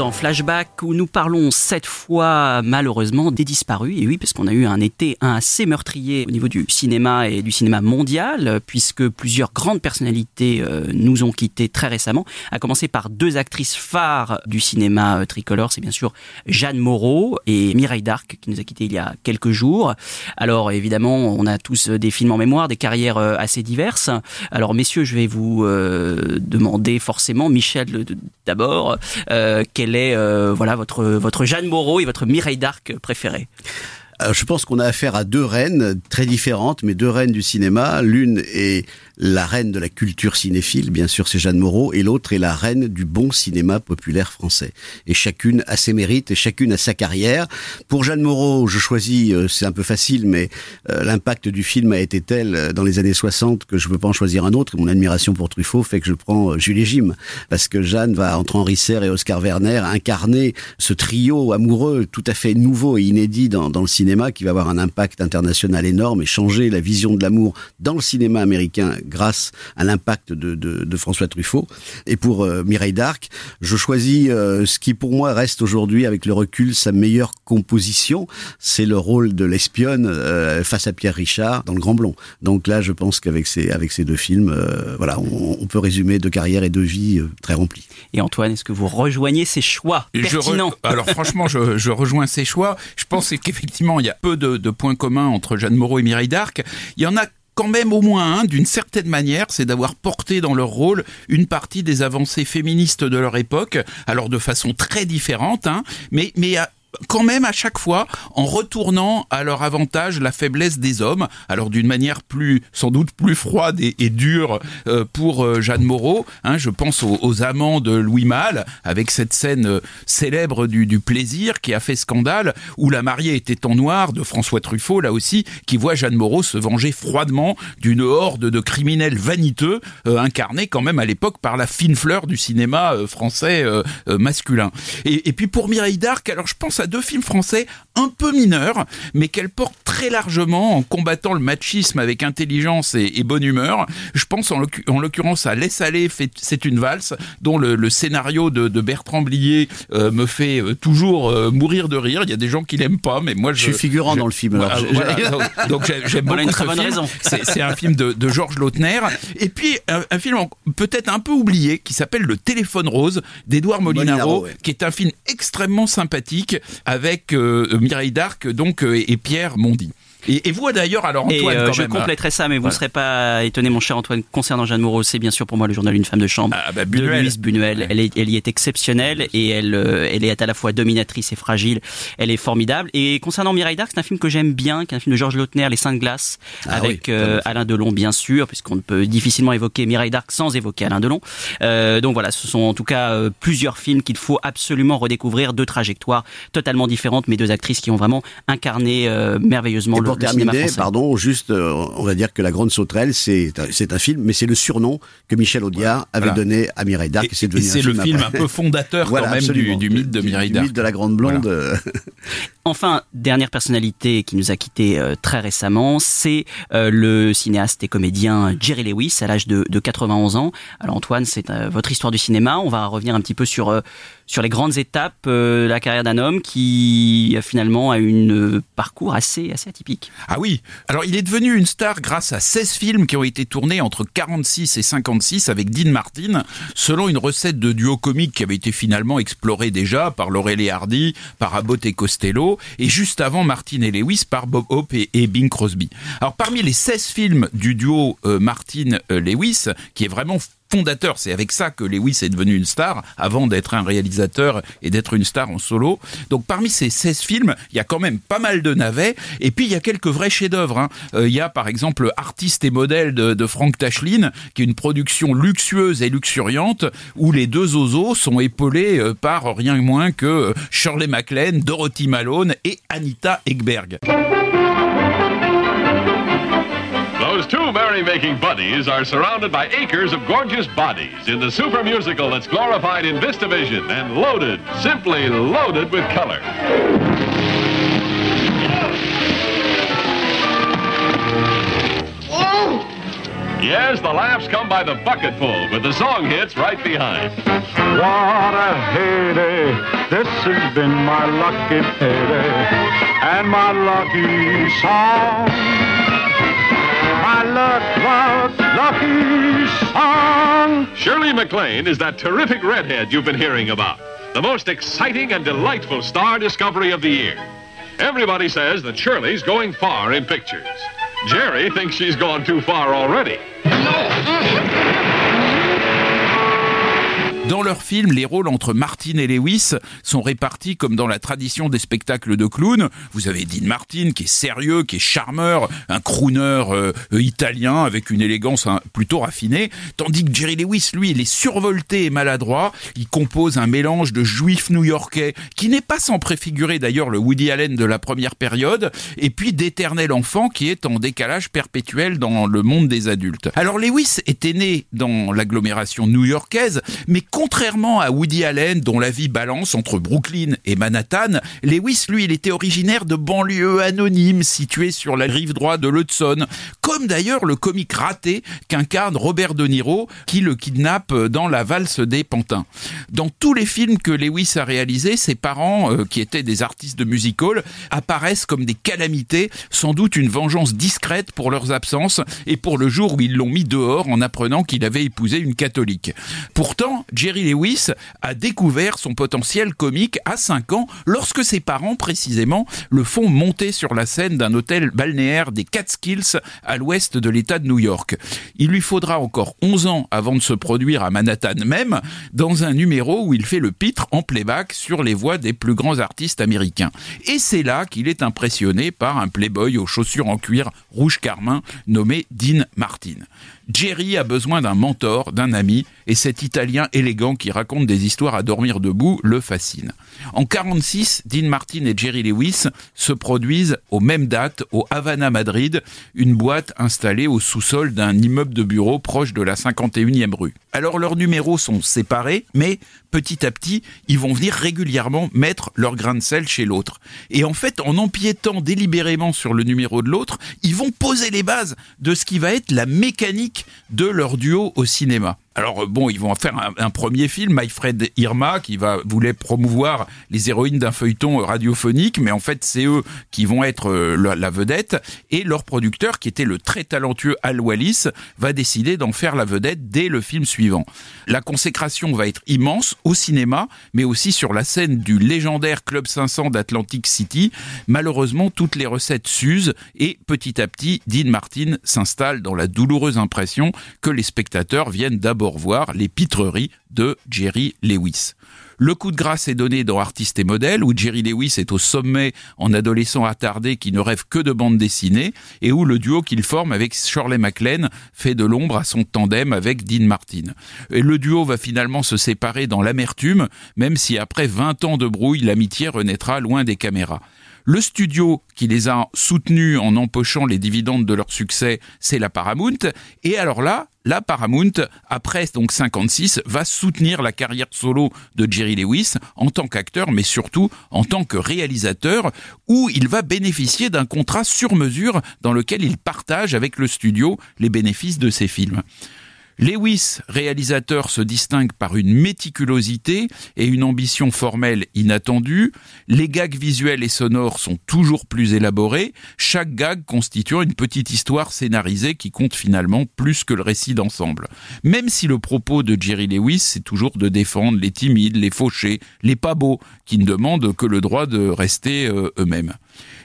Dans Flashback où nous parlons cette fois malheureusement des disparus. Et oui, parce qu'on a eu un été assez meurtrier au niveau du cinéma et du cinéma mondial, puisque plusieurs grandes personnalités euh, nous ont quittés très récemment. À commencer par deux actrices phares du cinéma euh, tricolore, c'est bien sûr Jeanne Moreau et Mireille Darc qui nous a quittés il y a quelques jours. Alors évidemment, on a tous euh, des films en mémoire, des carrières assez diverses. Alors messieurs, je vais vous demander forcément, Michel d'abord, euh, euh, voilà votre votre Jeanne Moreau et votre Mireille Darc préférée. Alors, je pense qu'on a affaire à deux reines très différentes, mais deux reines du cinéma. L'une est la reine de la culture cinéphile, bien sûr, c'est Jeanne Moreau, et l'autre est la reine du bon cinéma populaire français. Et chacune a ses mérites et chacune a sa carrière. Pour Jeanne Moreau, je choisis, euh, c'est un peu facile, mais euh, l'impact du film a été tel euh, dans les années 60 que je ne peux pas en choisir un autre. Mon admiration pour Truffaut fait que je prends euh, Julie Jim, parce que Jeanne va, entre Henri Serre et Oscar Werner, incarner ce trio amoureux tout à fait nouveau et inédit dans, dans le cinéma, qui va avoir un impact international énorme et changer la vision de l'amour dans le cinéma américain grâce à l'impact de, de, de François Truffaut. Et pour euh, Mireille Darc, je choisis euh, ce qui pour moi reste aujourd'hui, avec le recul, sa meilleure composition, c'est le rôle de l'espionne euh, face à Pierre Richard dans Le Grand Blond. Donc là, je pense qu'avec ces, avec ces deux films, euh, voilà, on, on peut résumer deux carrières et deux vies euh, très remplies. Et Antoine, est-ce que vous rejoignez ces choix Je re- pertinents? Alors franchement, je, je rejoins ces choix. Je pense qu'effectivement, il y a peu de, points communs entre Jeanne Moreau et Mireille Darc. Il y en a quand même au moins un, d'une certaine manière, c'est d'avoir porté dans leur rôle une partie des avancées féministes de leur époque, alors de façon très différente, hein, mais, mais à- quand même à chaque fois en retournant à leur avantage la faiblesse des hommes, alors d'une manière plus sans doute plus froide et, dure euh, pour euh, Jeanne Moreau. Hein, je pense aux, amants de Louis Malle avec cette scène euh, célèbre du, plaisir qui a fait scandale, où la mariée était en noir de François Truffaut là aussi, qui voit Jeanne Moreau se venger froidement d'une horde de criminels vaniteux incarnés quand même à l'époque par la fine fleur du cinéma français masculin. Et, et puis pour Mireille Darc, alors je pense à deux films français un peu mineurs, mais qu'elle porte très largement en combattant le machisme avec intelligence et, et bonne humeur. Je pense en l'occu- en l'occurrence à Laisse aller, fait- c'est une valse, dont le, le scénario de, de Bertrand Blier euh, me fait euh, toujours euh, mourir de rire. Il y a des gens qui l'aiment pas, mais moi je, Je suis figurant je- dans le film, alors Voilà, j'ai- voilà. donc donc j'ai- j'aime beaucoup une très ce bonne film. raison. C'est c'est un film de, de Georges Lautner. Et puis un, un film peut-être un peu oublié qui s'appelle Le téléphone rose d'Edouard Molinaro, Molinaro, ouais. qui est un film extrêmement sympathique avec euh, Mireille Darc donc euh, et Pierre Mondy. Et, et vous d'ailleurs alors Et Antoine euh, quand je même. hein. compléterai ça, mais vous ne serez pas étonné, mon cher Antoine, concernant Jeanne Moreau. C'est bien sûr pour moi le journal d'une femme de chambre Ah, bah, de Buñuel. Louise. Ouais. Elle, est, elle y est exceptionnelle et elle, euh, elle est à la fois dominatrice et fragile. Elle est formidable. Et concernant Mireille Darc, c'est un film que j'aime bien, qui est un film de Georges Lautner, Les Cinq Glaces, Ah avec oui, euh. Alain Delon, bien sûr, puisqu'on ne peut difficilement évoquer Mireille Darc sans évoquer Alain Delon. Euh, donc voilà, ce sont en tout cas plusieurs films qu'il faut absolument redécouvrir, deux trajectoires totalement différentes, mais deux actrices qui ont vraiment incarné merveilleusement le pour terminer, pardon, juste, euh, on va dire que La Grande Sauterelle, c'est c'est un film, mais c'est le surnom que Michel Audiard avait Voilà. donné à Mireille Darc. Et, c'est le film, film un peu fondateur Voilà, quand même du, du mythe de Mireille Du Darc. mythe de la grande blonde. euh, Enfin, dernière personnalité qui nous a quittés euh, très récemment, c'est euh, le cinéaste et comédien Jerry Lewis à l'âge de, de 91 ans. Alors Antoine, c'est euh, votre histoire du cinéma. On va revenir un petit peu sur euh, sur les grandes étapes de la carrière d'un homme qui finalement a une parcours assez assez atypique. Ah oui, alors il est devenu une star grâce à 16 films qui ont été tournés entre 46 et 56 avec Dean Martin, selon une recette de duo comique qui avait été finalement explorée déjà par Laurel et Hardy, par Abbott et Costello, et juste avant Martin et Lewis par Bob Hope et, Bing Crosby. Alors parmi les 16 films du duo euh, Martin-Lewis, qui est vraiment fondateur. C'est avec ça que Lewis est devenu une star, avant d'être un réalisateur et d'être une star en solo. Donc parmi ces 16 films, il y a quand même pas mal de navets, et puis il y a quelques vrais chefs-d'œuvre. hein. Euh, Il y a par exemple Artiste et modèle de, de Frank Tashlin, qui est une production luxueuse et luxuriante, où les deux osos sont épaulés euh, par rien moins que euh, Shirley MacLaine, Dorothy Malone et Anita Ekberg. Merry-making buddies are surrounded by acres of gorgeous bodies in the super musical that's glorified in VistaVision and loaded, simply loaded with color. Yes, the laughs come by the bucketful with the song hits right behind. What a heyday, this has been my lucky payday, and my lucky song. My luck, luck, lucky song. Shirley MacLaine is that terrific redhead you've been hearing about. The most exciting and delightful star discovery of the year. Everybody says that Shirley's going far in pictures. Jerry thinks she's gone too far already. Dans leur film, les rôles entre Martin et Lewis sont répartis comme dans la tradition des spectacles de clowns. Vous avez Dean Martin qui est sérieux, qui est charmeur, un crooner euh, euh, italien avec une élégance hein, plutôt raffinée, tandis que Jerry Lewis, lui, il est survolté et maladroit. Il compose un mélange de juif new-yorkais qui n'est pas sans préfigurer d'ailleurs le Woody Allen de la première période, et puis d'éternel enfant qui est en décalage perpétuel dans le monde des adultes. Alors Lewis était né dans l'agglomération new-yorkaise, mais contrairement à Woody Allen, dont la vie balance entre Brooklyn et Manhattan, Lewis, lui, était originaire de banlieues anonymes situées sur la rive droite de l'Hudson, comme d'ailleurs le comique raté qu'incarne Robert De Niro, qui le kidnappe dans la valse des pantins. Dans tous les films que Lewis a réalisés, ses parents, euh, qui étaient des artistes de music hall, apparaissent comme des calamités, sans doute une vengeance discrète pour leurs absences et pour le jour où ils l'ont mis dehors en apprenant qu'il avait épousé une catholique. Pourtant, Jerry Lewis a découvert son potentiel comique à 5 ans lorsque ses parents, précisément, le font monter sur la scène d'un hôtel balnéaire des Catskills à l'ouest de l'État de New York. Il lui faudra encore 11 ans avant de se produire à Manhattan même, dans un numéro où il fait le pitre en playback sur les voix des plus grands artistes américains. Et c'est là qu'il est impressionné par un playboy aux chaussures en cuir rouge carmin nommé Dean Martin. Jerry a besoin d'un mentor, d'un ami, et cet Italien élégant qui raconte des histoires à dormir debout le fascine. En 46, Dean Martin et Jerry Lewis se produisent aux mêmes dates au Havana Madrid, une boîte installée au sous-sol d'un immeuble de bureau proche de la 51e rue. Alors leurs numéros sont séparés, mais petit à petit, ils vont venir régulièrement mettre leur grain de sel chez l'autre. Et en fait, en empiétant délibérément sur le numéro de l'autre, ils vont poser les bases de ce qui va être la mécanique de leur duo au cinéma. Alors euh, bon, ils vont faire un, premier film, My Fred Irma, qui va voulait promouvoir les héroïnes d'un feuilleton radiophonique, mais en fait c'est eux qui vont être euh, la, la vedette, et leur producteur, qui était le très talentueux Al Wallis, va décider d'en faire la vedette dès le film suivant. La consécration va être immense au cinéma, mais aussi sur la scène du légendaire Club 500 d'Atlantic City. Malheureusement, toutes les recettes s'usent, et petit à petit, Dean Martin s'installe dans la douloureuse impression que les spectateurs viennent d'abord voir les pitreries de Jerry Lewis. Le coup de grâce est donné dans Artiste et modèle, où Jerry Lewis est au sommet en adolescent attardé qui ne rêve que de bande dessinée, et où le duo qu'il forme avec Shirley MacLaine fait de l'ombre à son tandem avec Dean Martin. Et le duo va finalement se séparer dans l'amertume, même si après 20 ans de brouille, l'amitié renaîtra loin des caméras. Le studio qui les a soutenus en empochant les dividendes de leur succès, c'est la Paramount. Et alors là, la Paramount, après donc 56, va soutenir la carrière solo de Jerry Lewis en tant qu'acteur, mais surtout en tant que réalisateur, où il va bénéficier d'un contrat sur mesure dans lequel il partage avec le studio les bénéfices de ses films. Lewis, réalisateur, se distingue par une méticulosité et une ambition formelle inattendue. Les gags visuels et sonores sont toujours plus élaborés, chaque gag constituant une petite histoire scénarisée qui compte finalement plus que le récit d'ensemble. Même si le propos de Jerry Lewis, c'est toujours de défendre les timides, les fauchés, les pas beaux, qui ne demandent que le droit de rester euh, eux-mêmes.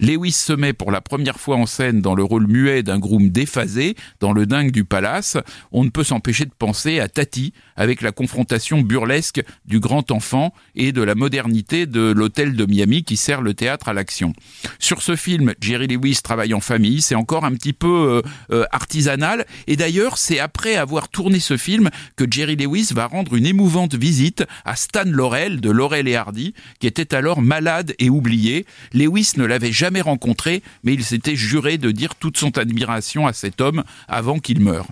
Lewis se met pour la première fois en scène dans le rôle muet d'un groom déphasé dans le dingue du palace. On ne peut s'empêcher de penser à Tati avec la confrontation burlesque du grand enfant et de la modernité de l'hôtel de Miami qui sert le théâtre à l'action. Sur ce film, Jerry Lewis travaille en famille, c'est encore un petit peu euh, euh, artisanal et d'ailleurs c'est après avoir tourné ce film que Jerry Lewis va rendre une émouvante visite à Stan Laurel de Laurel et Hardy qui était alors malade et oublié. Lewis ne l'avait jamais jamais rencontré, mais il s'était juré de dire toute son admiration à cet homme avant qu'il meure.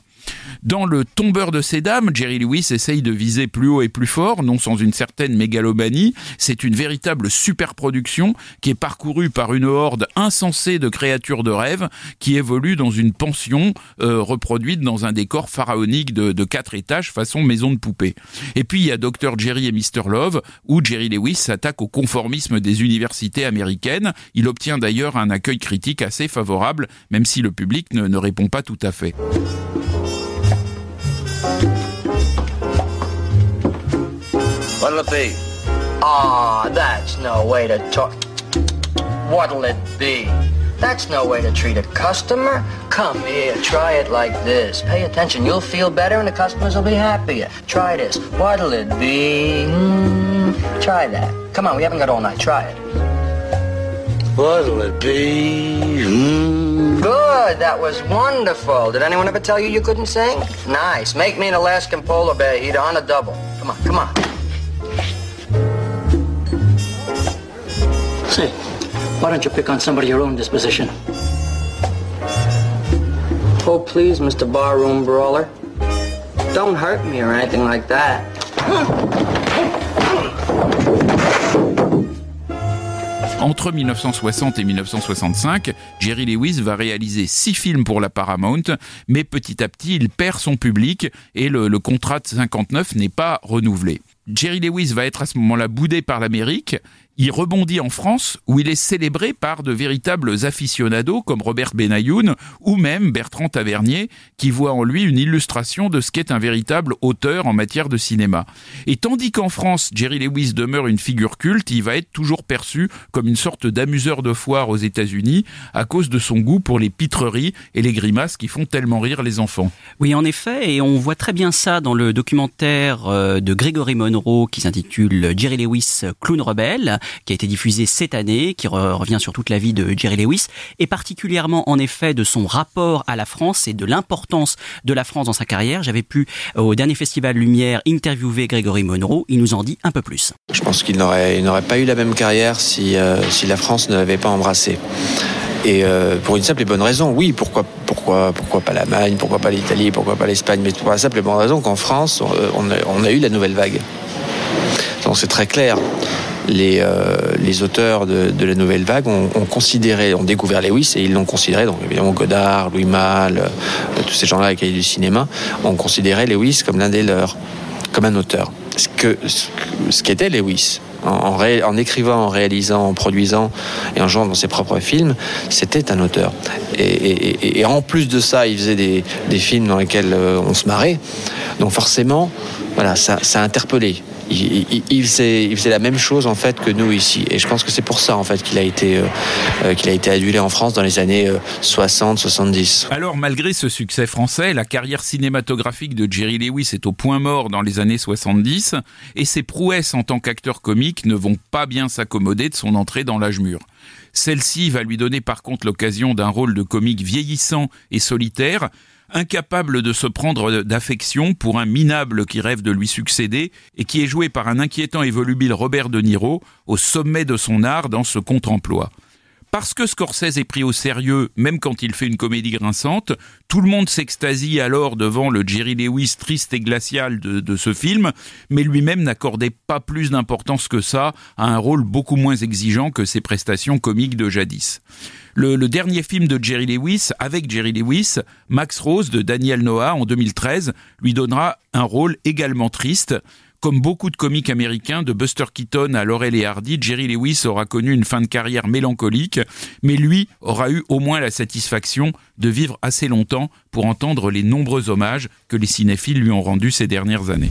Dans le tombeur de ces dames, Jerry Lewis essaye de viser plus haut et plus fort, non sans une certaine mégalomanie. C'est une véritable superproduction qui est parcourue par une horde insensée de créatures de rêve qui évoluent dans une pension euh, reproduite dans un décor pharaonique de, de quatre étages façon maison de poupée. Et puis il y a Dr Jerry et Mr Love où Jerry Lewis s'attaque au conformisme des universités américaines. Il obtient d'ailleurs un accueil critique assez favorable, même si le public ne, ne répond pas tout à fait. What'll it be? Ah, that's no way to talk. What'll it be? That's no way to treat a customer. Come here, try it like this. Pay attention, you'll feel better and the customers will be happier. Try this. What'll it be? Mm, try that. Come on, we haven't got all night. Try it. What'll it be? Mm. Good, that was wonderful. Did anyone ever tell you you couldn't sing? Nice. Make me an Alaskan polar bear eater on a double. Come on, come on. Say, why don't you pick on somebody your own disposition? Oh, please, Mr. Barroom Brawler. Don't hurt me or anything like that. Entre 1960 et 1965, Jerry Lewis va réaliser six films pour la Paramount, mais petit à petit, il perd son public et le, le contrat de 59 n'est pas renouvelé. Jerry Lewis va être à ce moment-là boudé par l'Amérique il rebondit en France où il est célébré par de véritables aficionados comme Robert Benayoun ou même Bertrand Tavernier qui voit en lui une illustration de ce qu'est un véritable auteur en matière de cinéma. Et tandis qu'en France, Jerry Lewis demeure une figure culte, il va être toujours perçu comme une sorte d'amuseur de foire aux États-Unis à cause de son goût pour les pitreries et les grimaces qui font tellement rire les enfants. Oui, en effet, et on voit très bien ça dans le documentaire euh, de Gregory Monroe qui s'intitule Jerry Lewis Clown Rebelle qui a été diffusé cette année, qui revient sur toute la vie de Jerry Lewis, et particulièrement en effet de son rapport à la France et de l'importance de la France dans sa carrière. J'avais pu, euh, au dernier Festival Lumière, interviewer Grégory Monroe. Il nous en dit un peu plus. Je pense qu'il n'aurait, pas eu la même carrière si, euh, si la France ne l'avait pas embrassé. Et euh, pour une simple et bonne raison, oui, pourquoi, pourquoi, pourquoi pas l'Allemagne, pourquoi pas l'Italie, pourquoi pas l'Espagne, mais pour la simple et bonne raison qu'en France, on, a, on a eu la nouvelle vague. Donc c'est très clair les, euh, les auteurs de, la nouvelle vague ont, considéré, ont découvert Lewis et ils l'ont considéré, donc évidemment Godard, Louis Malle, euh, tous ces gens-là avec du cinéma, ont considéré Lewis comme l'un des leurs, comme un auteur. Ce que ce qu'était Lewis, en, écrivant, en réalisant, en produisant et en jouant dans ses propres films, c'était un auteur. Et, en plus de ça, il faisait des, des films dans lesquels euh, on se marrait. Donc forcément, voilà, ça, ça a interpellé il, faisait, la même chose en fait que nous ici. Et je pense que c'est pour ça en fait qu'il a été euh, qu'il a été adulé en France dans les années 60-70. Alors malgré ce succès français, la carrière cinématographique de Jerry Lewis est au point mort dans les années 70 et ses prouesses en tant qu'acteur comique ne vont pas bien s'accommoder de son entrée dans l'âge mûr. Celle-ci va lui donner par contre l'occasion d'un rôle de comique vieillissant et solitaire incapable de se prendre d'affection pour un minable qui rêve de lui succéder et qui est joué par un inquiétant et volubile Robert De Niro au sommet de son art dans ce contre-emploi. Parce que Scorsese est pris au sérieux, même quand il fait une comédie grinçante, tout le monde s'extasie alors devant le Jerry Lewis triste et glacial de, ce film, mais lui-même n'accordait pas plus d'importance que ça à un rôle beaucoup moins exigeant que ses prestations comiques de jadis. Le, le, dernier film de Jerry Lewis, avec Jerry Lewis, Max Rose de Daniel Noah en 2013, lui donnera un rôle également triste. Comme beaucoup de comiques américains, de Buster Keaton à Laurel et Hardy, Jerry Lewis aura connu une fin de carrière mélancolique, mais lui aura eu au moins la satisfaction de vivre assez longtemps pour entendre les nombreux hommages que les cinéphiles lui ont rendus ces dernières années.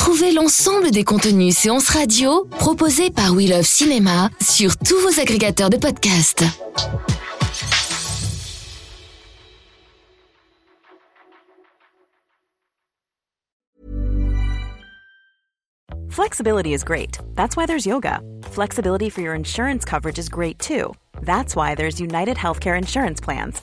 Retrouvez l'ensemble des contenus séances radio proposés par We Love Cinéma sur tous vos agrégateurs de podcasts. Flexibility is great. That's why there's yoga. Flexibility for your insurance coverage is great too. That's why there's United Healthcare Insurance Plans.